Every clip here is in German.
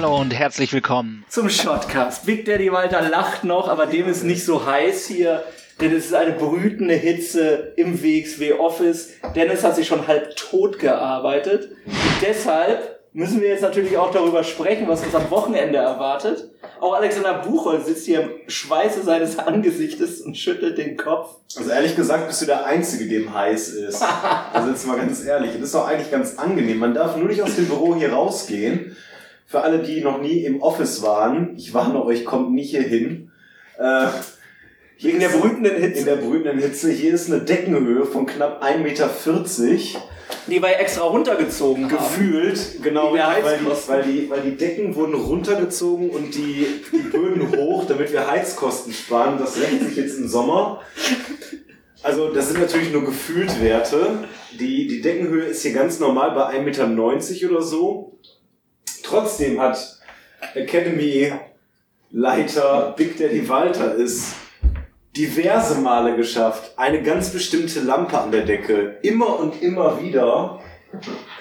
Hallo und herzlich willkommen. zum Shotcast. Big Daddy Walter lacht noch, aber dem ist nicht so heiß hier, denn es ist eine brütende Hitze im WXW Office. Dennis hat sich schon halb tot gearbeitet. Und deshalb müssen wir jetzt natürlich auch darüber sprechen, was uns am Wochenende erwartet. Auch Alexander Buchholz sitzt hier im Schweiße seines Angesichtes und schüttelt den Kopf. Also ehrlich gesagt bist du der Einzige, dem heiß ist. Also jetzt mal ganz ehrlich. Das ist doch eigentlich ganz angenehm. Man darf nur nicht aus dem Büro hier rausgehen. Für alle, die noch nie im Office waren, ich warne euch, kommt nicht hier hin. Äh, hier In der brütenden in Hitze, der brütenden Hitze. Hier ist eine Deckenhöhe von knapp 1,40 Meter. die wir extra runtergezogen haben. Gefühlt, genau, weil die, weil, die, weil die Decken wurden runtergezogen und die, die Böden hoch, damit wir Heizkosten sparen. Das rächt sich jetzt im Sommer. Also das sind natürlich nur gefühlt Werte. Die, die Deckenhöhe ist hier ganz normal bei 1,90 Meter oder so. Trotzdem hat Academy Leiter Big Daddy Walter es diverse Male geschafft, eine ganz bestimmte Lampe an der Decke immer und immer wieder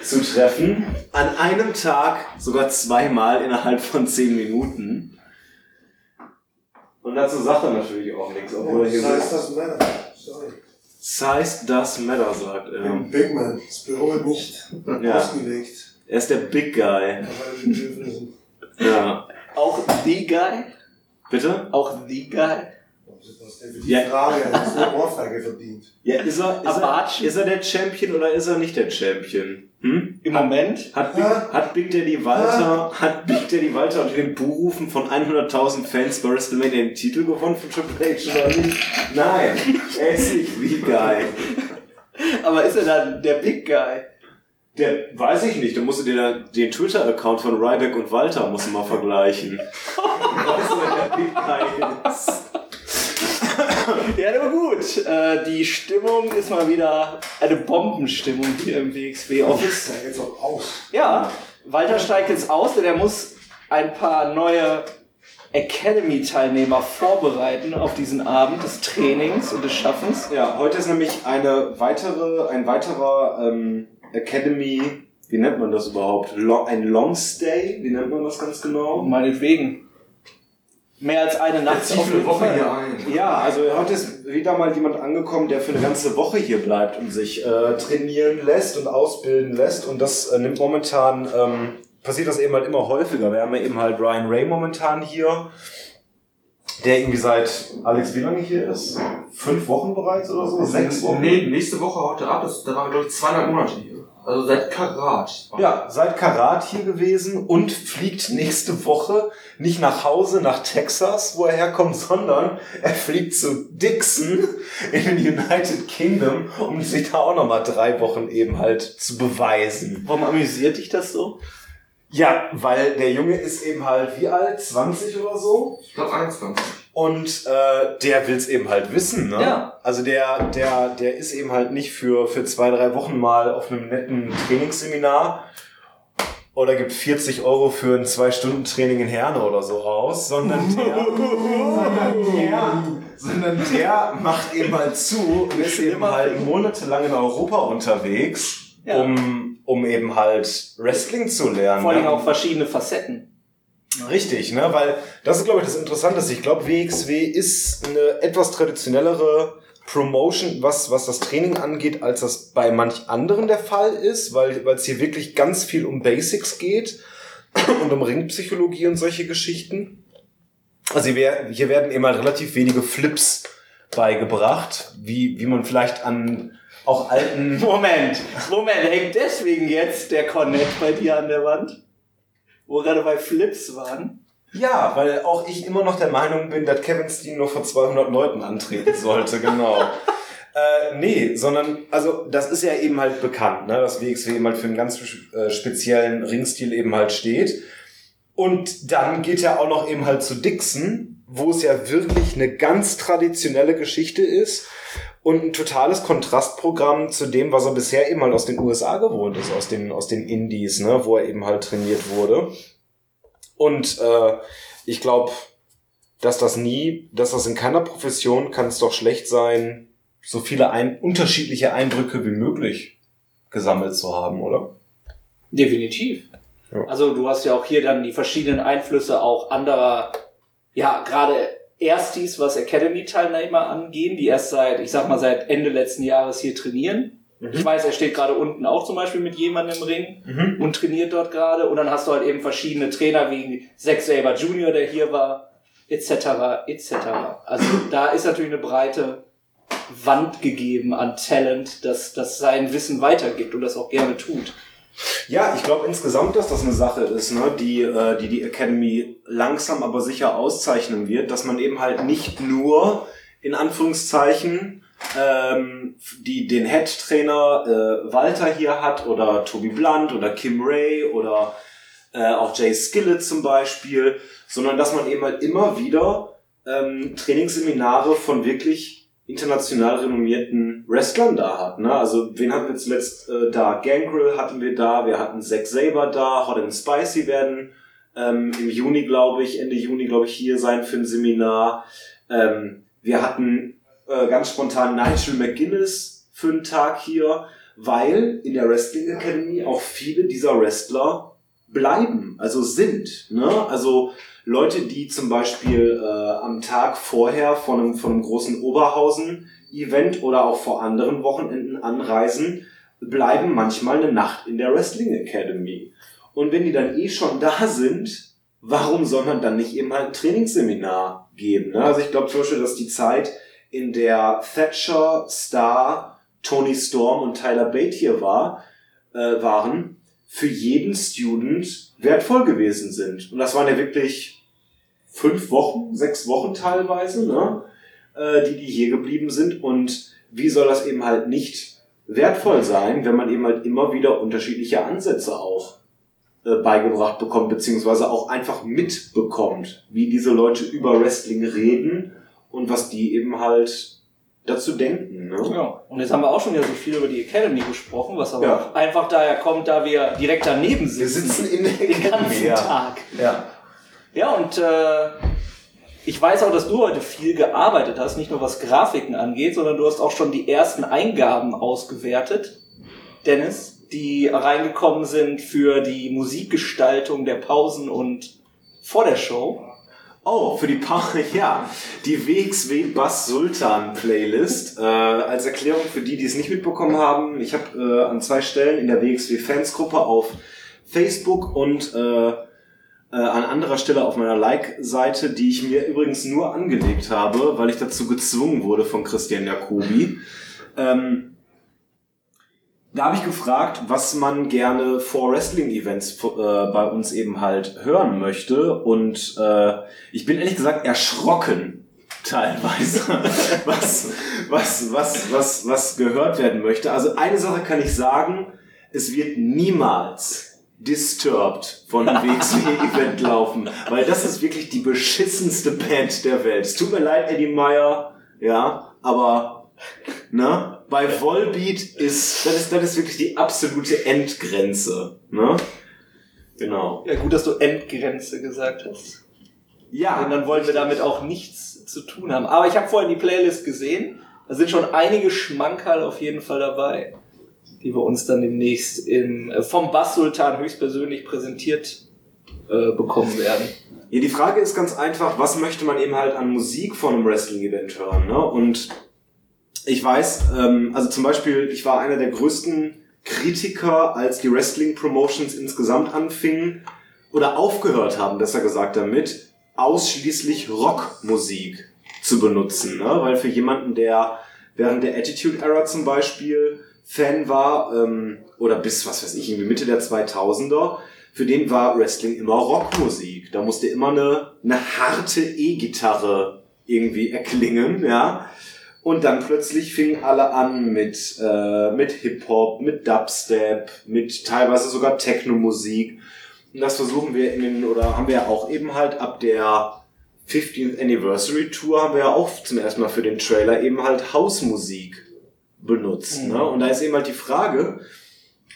zu treffen. An einem Tag sogar zweimal innerhalb von zehn Minuten. Und dazu sagt er natürlich auch nichts, obwohl er hier Size so doesn't matter. Sorry. Size does matter, sagt er. Big Man. Das Büro wird nicht Ja. ausgelegt. Er ist der Big Guy. Ja. Auch The Guy? Bitte? Auch The Guy? Die Ja. Frage? Das ist eine Ohrfeige verdient. Ja, ist er, ist, er, ist er der Champion oder ist er nicht der Champion? Hm? Im Moment? Hat Big, Hä? hat Big Daddy Walter, hat Big Daddy Walter unter den Buhrufen von 100.000 Fans bei WrestleMania den Titel gewonnen von Triple H oder nicht? Nein, er ist nicht the guy. Aber ist er dann der Big Guy? Der, weiß ich nicht, da musst du dir da den Twitter-Account von Ryback und Walter musst du mal vergleichen. du? Ja, aber gut. Äh, die Stimmung ist mal wieder eine Bombenstimmung hier im WXW Office. Ja jetzt auch aus. Ja, Walter steigt jetzt aus, denn er muss ein paar neue Academy-Teilnehmer vorbereiten auf diesen Abend des Trainings und des Schaffens. Ja, heute ist nämlich eine weitere, ein weiterer ähm, Academy, wie nennt man das überhaupt? Long, ein Long Stay? Wie nennt man das ganz genau? Meinetwegen. Mehr als eine Nacht auf jeden Fall. ein. Ja, also heute ist wieder mal jemand angekommen, der für eine ganze Woche hier bleibt und sich äh, trainieren lässt und ausbilden lässt. Und das äh, nimmt momentan, ähm, passiert das eben halt immer häufiger. Wir haben ja eben halt Ryan Ray momentan hier, der irgendwie seit, Alex, wie lange hier ist? Fünf Wochen bereits oder so? Sechs Wochen? Nee, nächste Woche heute ab. Das, da waren wir, glaube ich, zweieinhalb Monate hier. Also seit Karat. Ja, seit Karat hier gewesen und fliegt nächste Woche nicht nach Hause, nach Texas, wo er herkommt, sondern er fliegt zu Dixon in den United Kingdom, um sich da auch nochmal drei Wochen eben halt zu beweisen. Warum amüsiert dich das so? Ja, weil der Junge ist eben halt wie alt? 20 oder so? Ich glaube 21. Und äh, der will's eben halt wissen, ne? Ja. Also der, der, der ist eben halt nicht für, für zwei, drei Wochen mal auf einem netten Trainingsseminar oder gibt 40 Euro für ein Zwei-Stunden-Training in Herne oder so aus, sondern der, sondern der, sondern der macht eben halt zu und ist eben halt monatelang in Europa unterwegs, Ja. um, um eben halt Wrestling zu lernen. Vor allem auch verschiedene Facetten. Richtig, ne? Weil das ist, glaube ich, das Interessante. Ich glaube, WXW ist eine etwas traditionellere Promotion, was, was das Training angeht, als das bei manch anderen der Fall ist, weil weil es hier wirklich ganz viel um Basics geht und um Ringpsychologie und solche Geschichten. Also hier, hier werden eben halt relativ wenige Flips beigebracht, wie, wie man vielleicht an auch alten Moment, Moment, hängt deswegen jetzt der Cornett bei dir an der Wand? Wo wir gerade bei Flips waren? Ja, weil auch ich immer noch der Meinung bin, dass Kevin Steen nur vor 200 Leuten antreten sollte, genau. äh, nee, sondern, also das ist ja eben halt bekannt, ne, dass WXW eben halt für einen ganz äh, speziellen Ringstil eben halt steht. Und dann geht er auch noch eben halt zu Dixon, wo es ja wirklich eine ganz traditionelle Geschichte ist und ein totales Kontrastprogramm zu dem, was er bisher eben halt aus den USA gewohnt ist, aus den, aus den Indies, ne, wo er eben halt trainiert wurde. Und äh, ich glaube, dass das nie, dass das in keiner Profession kann es doch schlecht sein, so viele ein unterschiedliche Eindrücke wie möglich gesammelt zu haben, oder? Definitiv. Ja. Also du hast ja auch hier dann die verschiedenen Einflüsse auch anderer, ja, gerade Erstis, was Academy-Teilnehmer angehen, die erst seit, ich sag mal, seit Ende letzten Jahres hier trainieren. Mhm. Ich weiß, er steht gerade unten auch zum Beispiel mit jemandem im Ring Mhm. und trainiert dort gerade. Und dann hast du halt eben verschiedene Trainer wie Zack Saber Jr., der hier war, etc., etc. Also da ist natürlich eine breite Wand gegeben an Talent, das, das sein Wissen weitergibt und das auch gerne tut. Ja, ich glaube insgesamt, dass das eine Sache ist, ne, die, äh, die die Academy langsam aber sicher auszeichnen wird, dass man eben halt nicht nur in Anführungszeichen ähm, die den Head-Trainer äh, Walter hier hat oder Toby Blunt oder Kim Ray oder äh, auch Jay Skillett zum Beispiel, sondern dass man eben halt immer wieder ähm, Trainingsseminare von wirklich international renommierten Wrestlern da hat. Ne? Also wen hatten wir zuletzt äh, da? Gangrel hatten wir da, wir hatten Zack Saber da, Hot and Spicy werden ähm, im Juni, glaube ich, Ende Juni, glaube ich, hier sein für ein Seminar. Ähm, wir hatten äh, ganz spontan Nigel McGuinness für einen Tag hier, weil in der Wrestling Academy auch viele dieser Wrestler bleiben, also sind. Ne? Also Leute, die zum Beispiel äh, am Tag vorher von einem, von einem großen Oberhausen-Event oder auch vor anderen Wochenenden anreisen, bleiben manchmal eine Nacht in der Wrestling Academy. Und wenn die dann eh schon da sind, warum soll man dann nicht eben halt ein Trainingsseminar geben? Ne? Also ich glaube zum Beispiel, dass die Zeit, in der Thatcher, Star, Tony Storm und Tyler Bate hier war, äh, waren, für jeden Student wertvoll gewesen sind. Und das waren ja wirklich fünf Wochen, sechs Wochen teilweise, ne? äh, die, die hier geblieben sind. Und wie soll das eben halt nicht wertvoll sein, wenn man eben halt immer wieder unterschiedliche Ansätze auch äh, beigebracht bekommt, beziehungsweise auch einfach mitbekommt, wie diese Leute über Wrestling reden und was die eben halt dazu denken. Ne? Ja. Und jetzt haben wir auch schon wieder so viel über die Academy gesprochen, was aber Ja. einfach daher kommt, da wir direkt daneben sitzen. Wir sitzen in der den ganzen ja. Tag. Ja. Ja, und äh, ich weiß auch, dass du heute viel gearbeitet hast, nicht nur was Grafiken angeht, sondern du hast auch schon die ersten Eingaben ausgewertet, Dennis, die reingekommen sind für die Musikgestaltung der Pausen und vor der Show. Oh, für die pa ja, die WXW Bass Sultan Playlist. Äh, als Erklärung für die, die es nicht mitbekommen haben, ich habe äh, an zwei Stellen in der WXW Fansgruppe auf Facebook und äh, äh, an anderer Stelle auf meiner Like-Seite, die ich mir übrigens nur angelegt habe, weil ich dazu gezwungen wurde von Christian Jacobi. Ähm, da habe ich gefragt, was man gerne vor Wrestling-Events äh, bei uns eben halt hören möchte. Und äh, ich bin ehrlich gesagt erschrocken teilweise, was, was, was, was, was gehört werden möchte. Also eine Sache kann ich sagen, es wird niemals Disturbed von einem WXW-Event laufen, weil das ist wirklich die beschissenste Band der Welt. Es tut mir leid, Eddie Meyer, ja, aber ne, bei Volbeat ist das, ist das ist wirklich die absolute Endgrenze, ne? Genau. Ja, gut, dass du Endgrenze gesagt hast. Ja, Und dann wollen wir damit auch nichts zu tun haben. Aber ich habe vorhin die Playlist gesehen. Da sind schon einige Schmankerl auf jeden Fall dabei, die wir uns dann demnächst in, äh, vom Bass-Sultan höchstpersönlich präsentiert äh, bekommen werden. Ja, die Frage ist ganz einfach, was möchte man eben halt an Musik von einem Wrestling-Event hören, ne? Und ich weiß, ähm, also zum Beispiel, ich war einer der größten Kritiker, als die Wrestling-Promotions insgesamt anfingen oder aufgehört haben, besser gesagt damit, ausschließlich Rockmusik zu benutzen, ne? Weil für jemanden, der während der Attitude Era zum Beispiel Fan war, ähm, oder bis, was weiß ich, irgendwie Mitte der 2000er, für den war Wrestling immer Rockmusik. Da musste immer eine, eine harte E-Gitarre irgendwie erklingen, ja. Und dann plötzlich fingen alle an mit, äh, mit Hip-Hop, mit Dubstep, mit teilweise sogar Techno-Musik. Und das versuchen wir in den, oder haben wir ja auch eben halt ab der 15th Anniversary Tour haben wir ja auch zum ersten Mal für den Trailer eben halt Hausmusik benutzt. Mhm. Ne? Und da ist eben halt die Frage,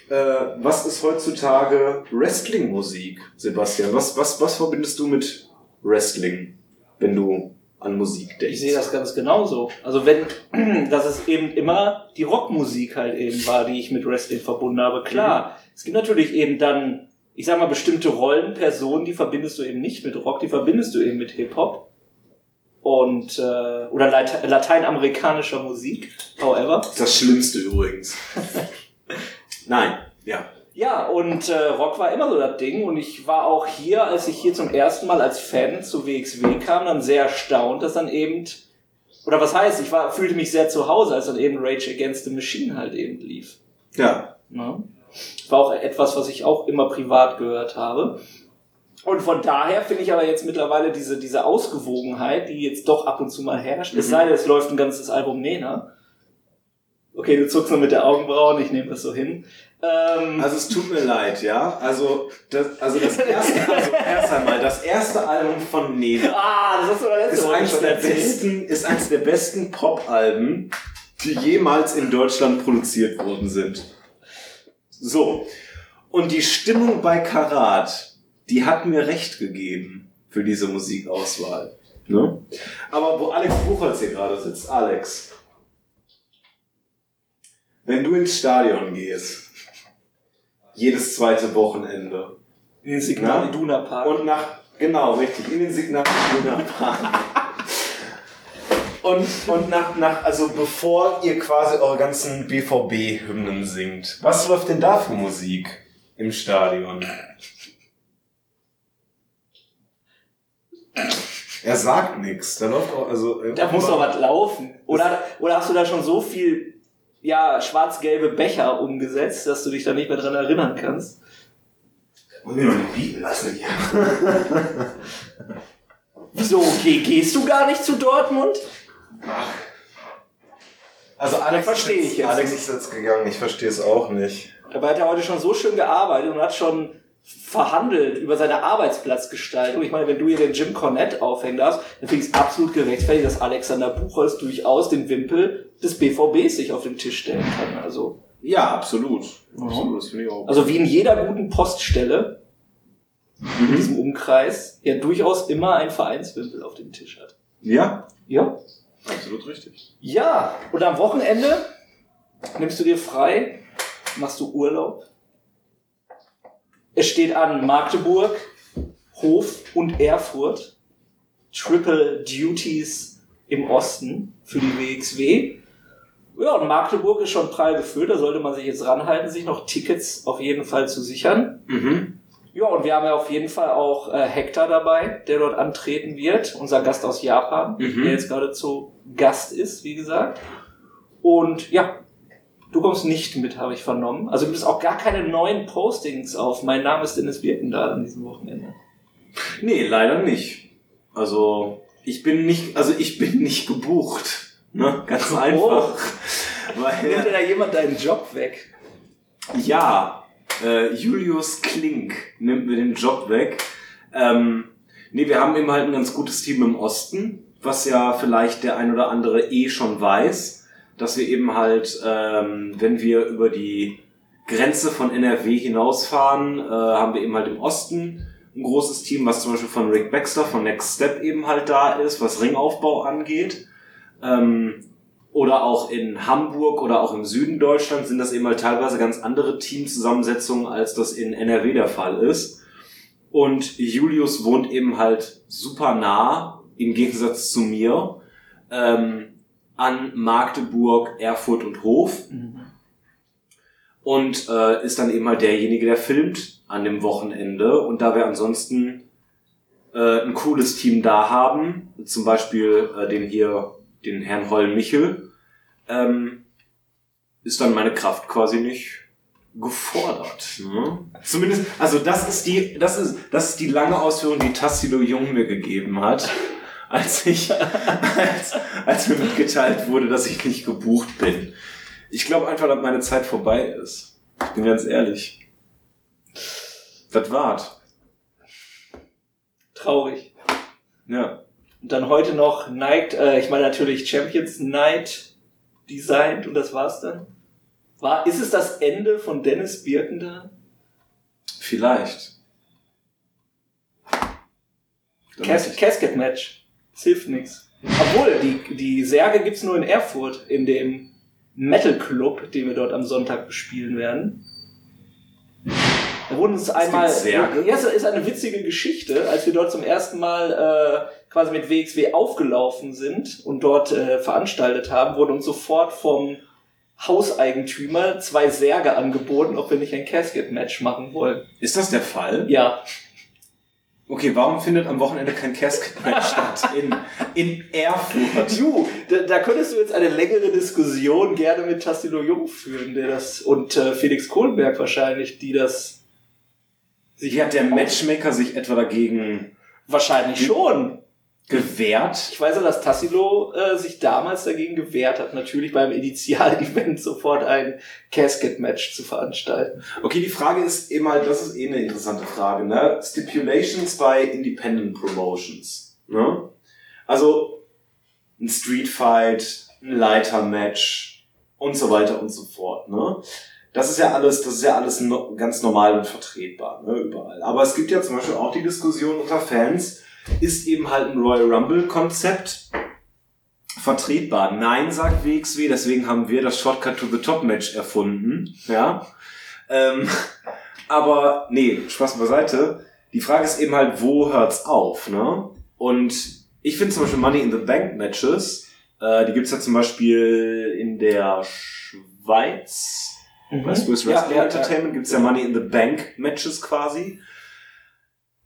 äh, was ist heutzutage Wrestling-Musik, Sebastian? Was, was, was verbindest du mit Wrestling, wenn du an Musik denkst? Ich sehe das ganz genauso. Also wenn, dass es eben immer die Rockmusik halt eben war, die ich mit Wrestling verbunden habe. Klar, es gibt natürlich eben dann ich sag mal, bestimmte Rollen, Personen, die verbindest du eben nicht mit Rock, die verbindest du eben mit Hip-Hop. Und, äh, oder Late lateinamerikanischer Musik, however. Das Schlimmste übrigens. Nein, ja. Ja, und äh, Rock war immer so das Ding. Und ich war auch hier, als ich hier zum ersten Mal als Fan zu WXW kam, dann sehr erstaunt, dass dann eben, oder was heißt, ich war, fühlte mich sehr zu Hause, als dann eben Rage Against the Machine halt eben lief. Ja. Ne? War auch etwas, was ich auch immer privat gehört habe. Und von daher finde ich aber jetzt mittlerweile diese, diese Ausgewogenheit, die jetzt doch ab und zu mal herrscht, es Mhm. sei denn, es läuft ein ganzes Album Nena. Okay, du zuckst nur mit der Augenbrauen, ich nehme das so hin. Ähm, Also es tut mir leid, ja. Also das, also das erste, also erst einmal, das erste Album von Nena ah, das hast du doch letzte ist schon der erzählt. besten, ist eins der besten Pop-Alben, die jemals in Deutschland produziert worden sind. So. Und die Stimmung bei Karat, die hat mir recht gegeben für diese Musikauswahl. Ne? Aber wo Alex Buchholz hier gerade sitzt, Alex, wenn du ins Stadion gehst, jedes zweite Wochenende, In den Signal. Iduna Park. und nach, genau, richtig, in den Signal Iduna Park. Und, und nach, nach, also bevor ihr quasi eure ganzen BVB-Hymnen singt, was läuft denn da für Musik im Stadion? Er sagt nichts. Da läuft auch, also. da muss doch was laufen. Oder, oder hast du da schon so viel ja, schwarz-gelbe Becher umgesetzt, dass du dich da nicht mehr dran erinnern kannst? Wollen wir noch nicht bieten lassen hier? Wieso? Geh, gehst du gar nicht zu Dortmund? Also Alex Verstehe ich jetzt- Alex nicht. ist jetzt gegangen, ich verstehe es auch nicht. Dabei hat er heute schon so schön gearbeitet und hat schon verhandelt über seine Arbeitsplatzgestaltung. Ich meine, wenn du hier den Jim Cornette aufhängen darfst, dann finde ich es absolut gerechtfertigt, dass Alexander Buchholz durchaus den Wimpel des BVBs sich auf den Tisch stellen kann. Also, Ja, absolut. Mhm. Absolut, also wie in jeder guten Poststelle in diesem Umkreis ja durchaus immer ein Vereinswimpel auf dem Tisch hat. Ja, Ja. absolut richtig. Ja, und am Wochenende nimmst du dir frei, machst du Urlaub. Es steht an Magdeburg, Hof und Erfurt. Triple Duties im Osten für die WXW. Ja, und Magdeburg ist schon prall gefüllt, da sollte man sich jetzt ranhalten, sich noch Tickets auf jeden Fall zu sichern. Mhm. Ja, und wir haben ja auf jeden Fall auch äh, Hector dabei, der dort antreten wird, unser Gast aus Japan, Mhm. der jetzt gerade zu Gast ist, wie gesagt. Und ja, du kommst nicht mit, habe ich vernommen. Also gibt es auch gar keine neuen Postings auf Mein Name ist Dennis Birkendahl an diesem Wochenende. Nee, leider nicht. Also, ich bin nicht, also ich bin nicht gebucht. Ne? Ganz Oh. einfach. Nimmt dir Weil, da jemand deinen Job weg? ja, äh, Julius Klink nimmt mir den Job weg. Ähm, nee, wir haben eben halt ein ganz gutes Team im Osten, was ja vielleicht der ein oder andere eh schon weiß, dass wir eben halt, ähm, wenn wir über die Grenze von NRW hinausfahren, äh, haben wir eben halt im Osten ein großes Team, was zum Beispiel von Rick Baxter von Next Step eben halt da ist, was Ringaufbau angeht. Ähm, oder auch in Hamburg oder auch im Süden Deutschlands sind das eben halt teilweise ganz andere Teamzusammensetzungen, als das in NRW der Fall ist. Und Julius wohnt eben halt super nah, im Gegensatz zu mir, ähm, an Magdeburg, Erfurt und Hof und äh, ist dann eben halt derjenige, der filmt an dem Wochenende. Und da wir ansonsten äh, ein cooles Team da haben, zum Beispiel äh, den hier, den Herrn Holl Michel, ähm, ist dann meine Kraft quasi nicht gefordert. Ne? Zumindest, also das ist die, das ist, das ist die lange Ausführung, die Tassilo Jung mir gegeben hat, als ich, als, als mir mitgeteilt wurde, dass ich nicht gebucht bin. Ich glaube einfach, dass meine Zeit vorbei ist. Ich bin ganz ehrlich. Das war's. Traurig. Ja. Und dann heute noch Night, äh, ich meine natürlich Champions Night designt und das war's dann. War, ist es das Ende von Dennis Birkendahl? Vielleicht. Dann Cas Casket Match. Es hilft nichts. Obwohl, die, die Särge gibt's nur in Erfurt, in dem Metal Club, den wir dort am Sonntag bespielen werden. wurden uns einmal, ja, es ist eine witzige Geschichte, als wir dort zum ersten Mal äh, quasi mit WXW aufgelaufen sind und dort äh, veranstaltet haben, wurden uns sofort vom Hauseigentümer zwei Särge angeboten, ob wir nicht ein Casket-Match machen wollen. Ist das der Fall? Ja, Okay, warum findet am Wochenende kein Casket-Match statt? In, in Erfurt. Du, da, da könntest du jetzt eine längere Diskussion gerne mit Tassilo Jung führen, der das und äh, Felix Kohlenberg wahrscheinlich, die das Wie hat der Matchmaker sich etwa dagegen wahrscheinlich schon. Gewehrt? Ich weiß ja, dass Tassilo äh, sich damals dagegen gewehrt hat, natürlich beim Initial-Event sofort ein Casket-Match zu veranstalten. Okay, die Frage ist eben halt, das ist eh eine interessante Frage, ne? Stipulations bei Independent Promotions, ne? Also, ein Street Fight, ein Leiter-Match und so weiter und so fort, ne? Das ist ja alles, das ist ja alles no ganz normal und vertretbar, ne, überall. Aber es gibt ja zum Beispiel auch die Diskussion unter Fans, ist eben halt ein Royal Rumble Konzept vertretbar? Nein, sagt WXW, deswegen haben wir das Shortcut to the Top Match erfunden, ja. Ähm, aber nee, Spaß beiseite. Die Frage ist eben halt, wo hört's auf, ne? Und ich finde zum Beispiel Money in the Bank Matches, äh, die gibt's ja zum Beispiel in der Schweiz. Bei Swiss Ja, Wrestling ja, Entertainment gibt's ja Money in the Bank Matches quasi.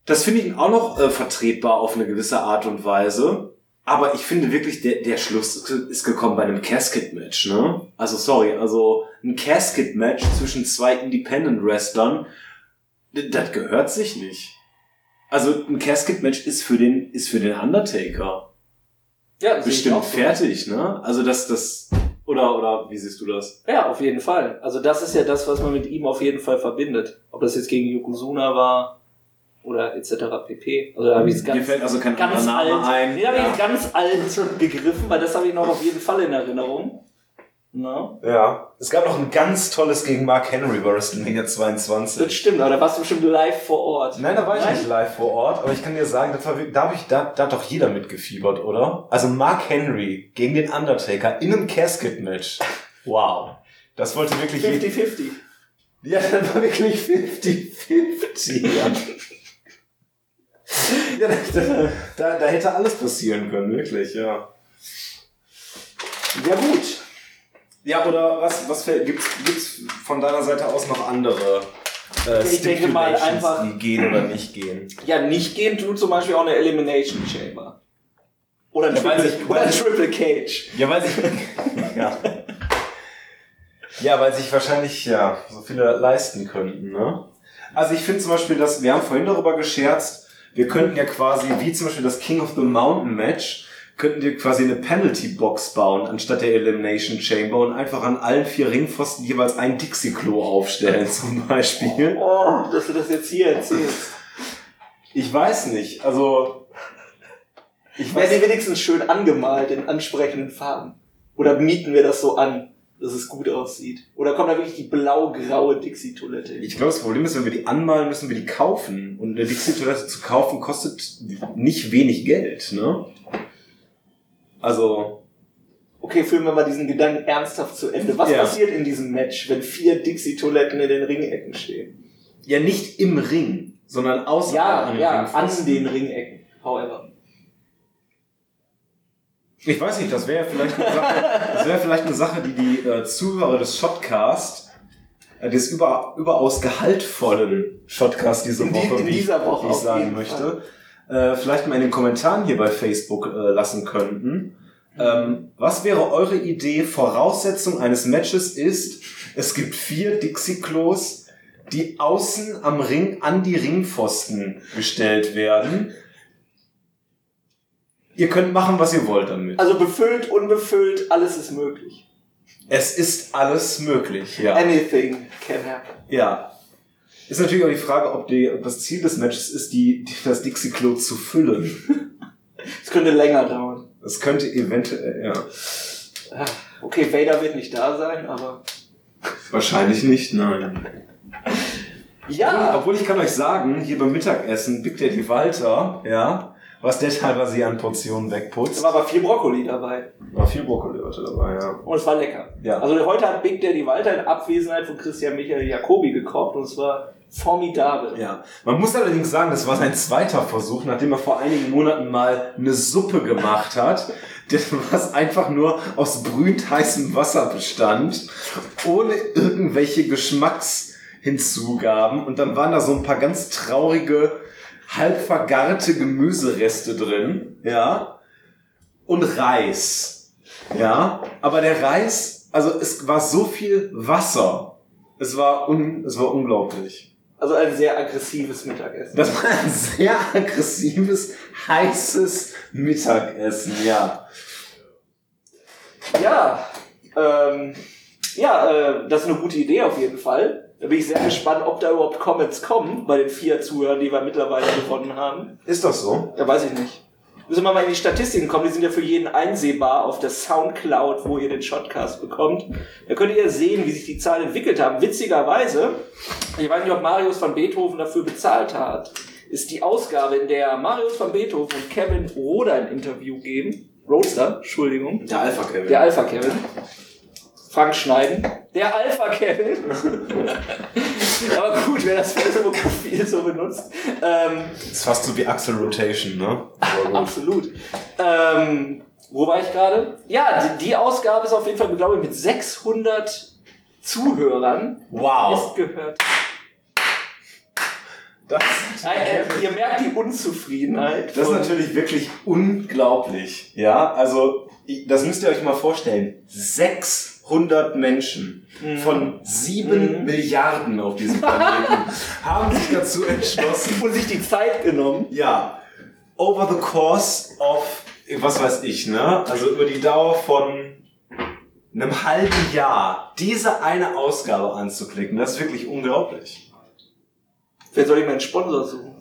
Das finde ich auch noch äh, vertretbar auf eine gewisse Art und Weise. Aber ich finde wirklich, der, der Schluss ist gekommen bei einem Casket-Match, ne? Also sorry, also ein Casket-Match zwischen zwei Independent-Wrestlern, das gehört sich nicht. Also ein Casket-Match ist für den, ist für den Undertaker. Ja, Bestimmt auch so. fertig, ne? Also das, das, oder, oder, wie siehst du das? Ja, auf jeden Fall. Also das ist ja das, was man mit ihm auf jeden Fall verbindet. Ob das jetzt gegen Yokozuna war oder etc. pp. Also da habe ich es Mir ganz, fällt also kein ganz Name alt, ein. nee, da habe ich Ja. ganz alt gegriffen, weil das habe ich noch auf jeden Fall in Erinnerung. Na? ja. Es gab noch ein ganz tolles gegen Mark Henry bei WrestleMania 22. Das stimmt, aber da warst du bestimmt live vor Ort. Nein, da war ich Nein? nicht live vor Ort, aber ich kann dir sagen, das war da, hab ich, da, da hat doch jeder mitgefiebert, oder? Also Mark Henry gegen den Undertaker in einem Casket-Match. Wow. Das wollte wirklich jeder. 50-50. Ja, das war wirklich 50-50. Ja. ja, da, da, da hätte alles passieren können, wirklich, ja. Ja, gut. Ja, oder was, was fällt- gibt's, gibt's von deiner Seite aus noch andere äh, Ich denke mal einfach- die gehen oder nicht gehen? Ja, nicht gehen tut zum Beispiel auch eine Elimination Chamber. Oder ein, Ja, Triple, ich- oder ein weiß ich- Triple Cage. Ja, weil sich. ja. ja, weil sich wahrscheinlich ja so viele leisten könnten, ne? Also ich finde zum Beispiel, dass wir haben vorhin darüber gescherzt, wir könnten ja quasi, wie zum Beispiel das King of the Mountain Match, könnten wir quasi eine Penalty Box bauen, anstatt der Elimination Chamber und einfach an allen vier Ringpfosten jeweils ein Dixie-Klo aufstellen, zum Beispiel. Oh, dass du das jetzt hier erzählst. Ich weiß nicht, also... Ich Wäre weiß die wenigstens schön angemalt in ansprechenden Farben. Oder mieten wir das so an, dass es gut aussieht? Oder kommt da wirklich die blau-graue Dixie-Toilette? Ich glaube, das Problem ist, wenn wir die anmalen, müssen wir die kaufen. Und eine Dixie-Toilette zu kaufen kostet nicht wenig Geld, ne? Also, Okay, führen wir mal diesen Gedanken ernsthaft zu Ende. Was Ja. passiert in diesem Match, wenn vier Dixie-Toiletten in den Ringecken stehen? ja nicht im Ring, sondern außerhalb Ja, an den ja, an den Ringecken. However. Ich weiß nicht, das wäre vielleicht eine Sache, das wäre vielleicht eine Sache, die die äh, Zuhörer des Shotcast, äh, des über, überaus gehaltvollen Shotcast diese In die- Woche, in dieser Woche wie ich sagen möchte, äh, vielleicht mal in den Kommentaren hier bei Facebook äh, lassen könnten. Ähm, was wäre eure Idee? Voraussetzung eines Matches ist, es gibt vier Dixie-Klos, die außen am Ring an die Ringpfosten gestellt werden. Ihr könnt machen, was ihr wollt damit. Also befüllt, unbefüllt, alles ist möglich. Es ist alles möglich, ja. Anything can happen. Ja. Ist natürlich auch die Frage, ob, die, ob das Ziel des Matches ist, die, die, das Dixie-Klo zu füllen. Es könnte länger dauern. Das könnte eventuell, ja. Ah, Okay, Vader wird nicht da sein, aber. Wahrscheinlich nicht, nein. Ja! Obwohl ich kann euch sagen, hier beim Mittagessen, Big Daddy Walter, ja, was der teilweise hier an Portionen Da wegputzt. war aber viel Brokkoli dabei. War viel Brokkoli heute dabei, ja. Und es war lecker. Ja. Also heute hat Big Daddy Walter in Abwesenheit von Christian Michael Jacobi gekocht und es war formidabel. Ja, man muss allerdings sagen, das war sein zweiter Versuch, nachdem er vor einigen Monaten mal eine Suppe gemacht hat, das- was einfach nur aus brühend heißem Wasser bestand, ohne irgendwelche Geschmackshinzugaben. Und dann waren da so ein paar ganz traurige, halb vergarte Gemüsereste drin, ja, und Reis, ja. Aber der Reis, also es war so viel Wasser. Es war, un, es war unglaublich. Also ein sehr aggressives Mittagessen. Das war ein sehr aggressives, heißes Mittagessen, ja. Ja, ähm, ja, äh, das ist eine gute Idee auf jeden Fall. Da bin ich sehr gespannt, ob da überhaupt Comments kommen bei den vier Zuhörern, die wir mittlerweile gewonnen haben. Ist das so? Ja, weiß ich nicht. Müssen wir mal in die Statistiken kommen, die sind ja für jeden einsehbar auf der Soundcloud, wo ihr den Shotcast bekommt. Da könnt ihr sehen, wie sich die Zahlen entwickelt haben. Witzigerweise, ich weiß nicht, ob Marius van Beethoven dafür bezahlt hat, ist die Ausgabe, in der Marius van Beethoven und Kevin Roder ein Interview geben. Roadster, Entschuldigung. Der Alpha Kevin. Der Alpha Kevin. Frank Schneiden. Der Alpha Kevin. Aber gut, wer das Facebook-Profil so benutzt. Ähm, ist fast so wie Axel Rotation, ne? Absolut. Ähm, wo war ich gerade? Ja, die, die Ausgabe ist auf jeden Fall, glaube ich, mit 600 Zuhörern Wow. ist gehört. Das, Äh, äh, ihr merkt die Unzufriedenheit. das ist natürlich wirklich unglaublich. Ja, also, das müsst ihr euch mal vorstellen. 600 Menschen von 7 Mhm. Milliarden auf diesem Planeten haben sich dazu entschlossen, und sich die Zeit genommen. Ja, over the course of, was weiß ich, ne? Also über die Dauer von einem halben Jahr diese eine Ausgabe anzuklicken, das ist wirklich unglaublich. Wer soll ich mir einen Sponsor suchen?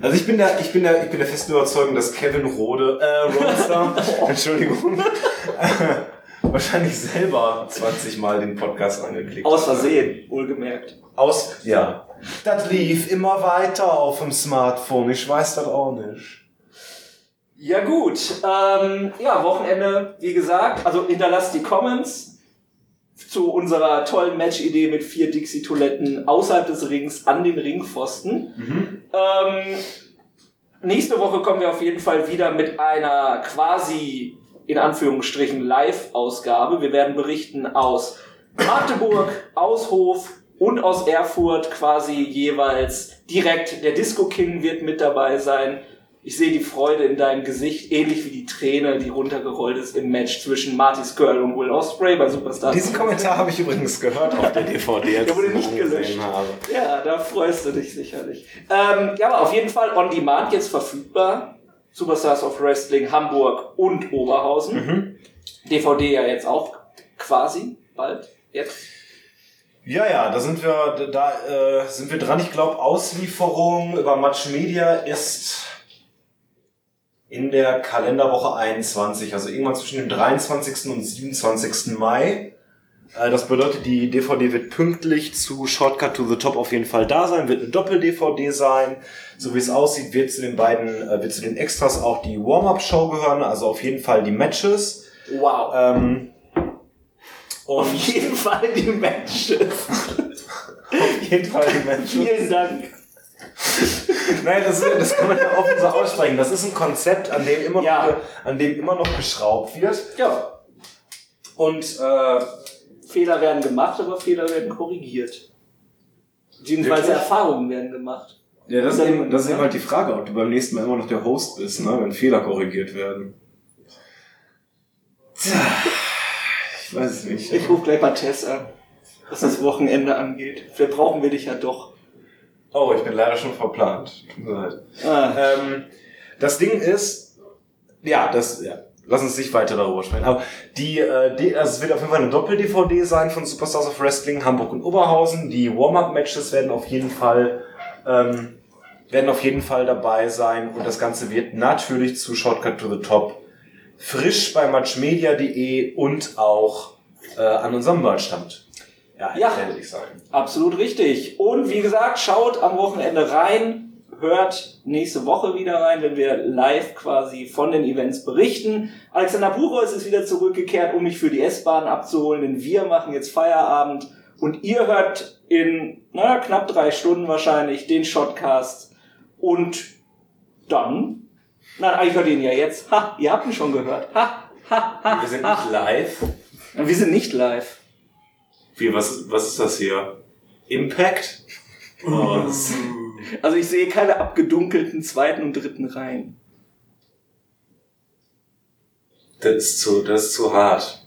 Also ich bin der, ich bin der, ich bin der festen Überzeugung, dass Kevin Rode, äh, Roadster, Entschuldigung, wahrscheinlich selber 20 Mal den Podcast angeklickt Aus. Versehen, wohlgemerkt. Aus, ja. Das lief immer weiter auf dem Smartphone, ich weiß das auch nicht. Ja gut, ähm, ja, Wochenende, wie gesagt, also hinterlasst die Comments zu unserer tollen Match-Idee mit vier Dixie-Toiletten außerhalb des Rings an den Ringpfosten. Ähm, nächste Woche kommen wir auf jeden Fall wieder mit einer quasi, in Anführungsstrichen, Live-Ausgabe. Wir werden berichten aus Magdeburg, aus Hof und aus Erfurt quasi jeweils direkt. Der Disco King wird mit dabei sein. Ich sehe die Freude in deinem Gesicht, ähnlich wie die Träne, die runtergerollt ist im Match zwischen Marty Skrull und Will Ospreay bei Superstar. Diesen Kommentar habe ich übrigens gehört auf der DVD, als Der wurde ich nicht gelöscht. habe. Ja, da freust du dich sicherlich. Ähm, ja, aber auf jeden Fall on demand jetzt verfügbar. Superstars of Wrestling Hamburg und Oberhausen. DVD ja jetzt auch quasi bald. Jetzt. Ja, ja, da sind wir, da äh, sind wir dran. Ich glaube, Auslieferung über Match Media ist in der Kalenderwoche 21, also irgendwann zwischen dem 23. und 27. Mai. Äh, das bedeutet, die DVD wird pünktlich zu Shortcut to the Top auf jeden Fall da sein, wird eine Doppel-DVD sein. So wie es aussieht, wird zu den beiden, äh, wird zu den Extras auch die Warm-Up-Show gehören, also auf jeden Fall die Matches. Wow. Ähm, auf jeden Fall die Matches. auf jeden Fall die Matches. Vielen Dank. Nein, das, ist, das kann man ja offen so aussprechen. Das ist ein Konzept, an dem immer, Ja. noch, an dem immer noch geschraubt wird. Ja, Und äh, Fehler werden gemacht, aber Fehler werden korrigiert. Beziehungsweise? Erfahrungen werden gemacht. ja, das, ist eben, das ist eben ja. halt die Frage, ob du beim nächsten Mal immer noch der Host bist, ne? wenn Fehler korrigiert werden. Tja, ich weiß es nicht. Ich rufe gleich mal Tess an, was das Wochenende angeht. Vielleicht brauchen wir dich ja doch. Oh, ich bin leider schon verplant. Tut mir leid. Ah. Ähm, das Ding ist, ja, das, ja, lass uns nicht weiter darüber sprechen. Aber die, äh, die also es wird auf jeden Fall eine Doppel-DVD sein von Superstars of Wrestling Hamburg und Oberhausen. Die Warm-up-Matches werden auf jeden Fall, ähm, werden auf jeden Fall dabei sein und das Ganze wird natürlich zu Shortcut to the Top frisch bei matchmedia.de und auch äh, an unserem Merchstand. Ja, Ja. sein. Absolut richtig. Und wie gesagt, schaut am Wochenende rein. Hört nächste Woche wieder rein, wenn wir live quasi von den Events berichten. Alexander Buchholz ist wieder zurückgekehrt, um mich für die S-Bahn abzuholen, denn wir machen jetzt Feierabend und ihr hört in naja, knapp drei Stunden wahrscheinlich den Shotcast und dann, nein, hört ihr ihn ja jetzt. Ha, ihr habt ihn schon gehört. Ha, ha, ha. Wir sind nicht live. Wir sind nicht live. Wie, was, was ist das hier? Impact? Oh, Also ich sehe keine abgedunkelten zweiten und dritten Reihen. Das ist zu, das ist zu hart.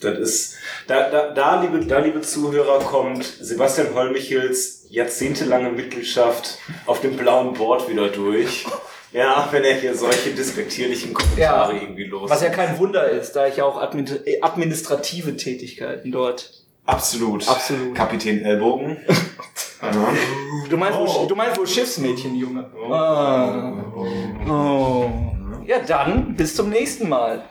Das ist, da, da, da, liebe, da, liebe Zuhörer, kommt Sebastian Holmichels jahrzehntelange Mitgliedschaft auf dem blauen Board wieder durch. Ja, wenn er hier solche despektierlichen Kommentare Ja. irgendwie los. Was ja kein Wunder ist, da ich ja auch äh, administrative Tätigkeiten dort. Absolut. Absolut. Kapitän Ellbogen. Du meinst, Oh. wohl, du meinst wohl Schiffsmädchen, Junge. Ah. Oh. Ja, dann bis zum nächsten Mal.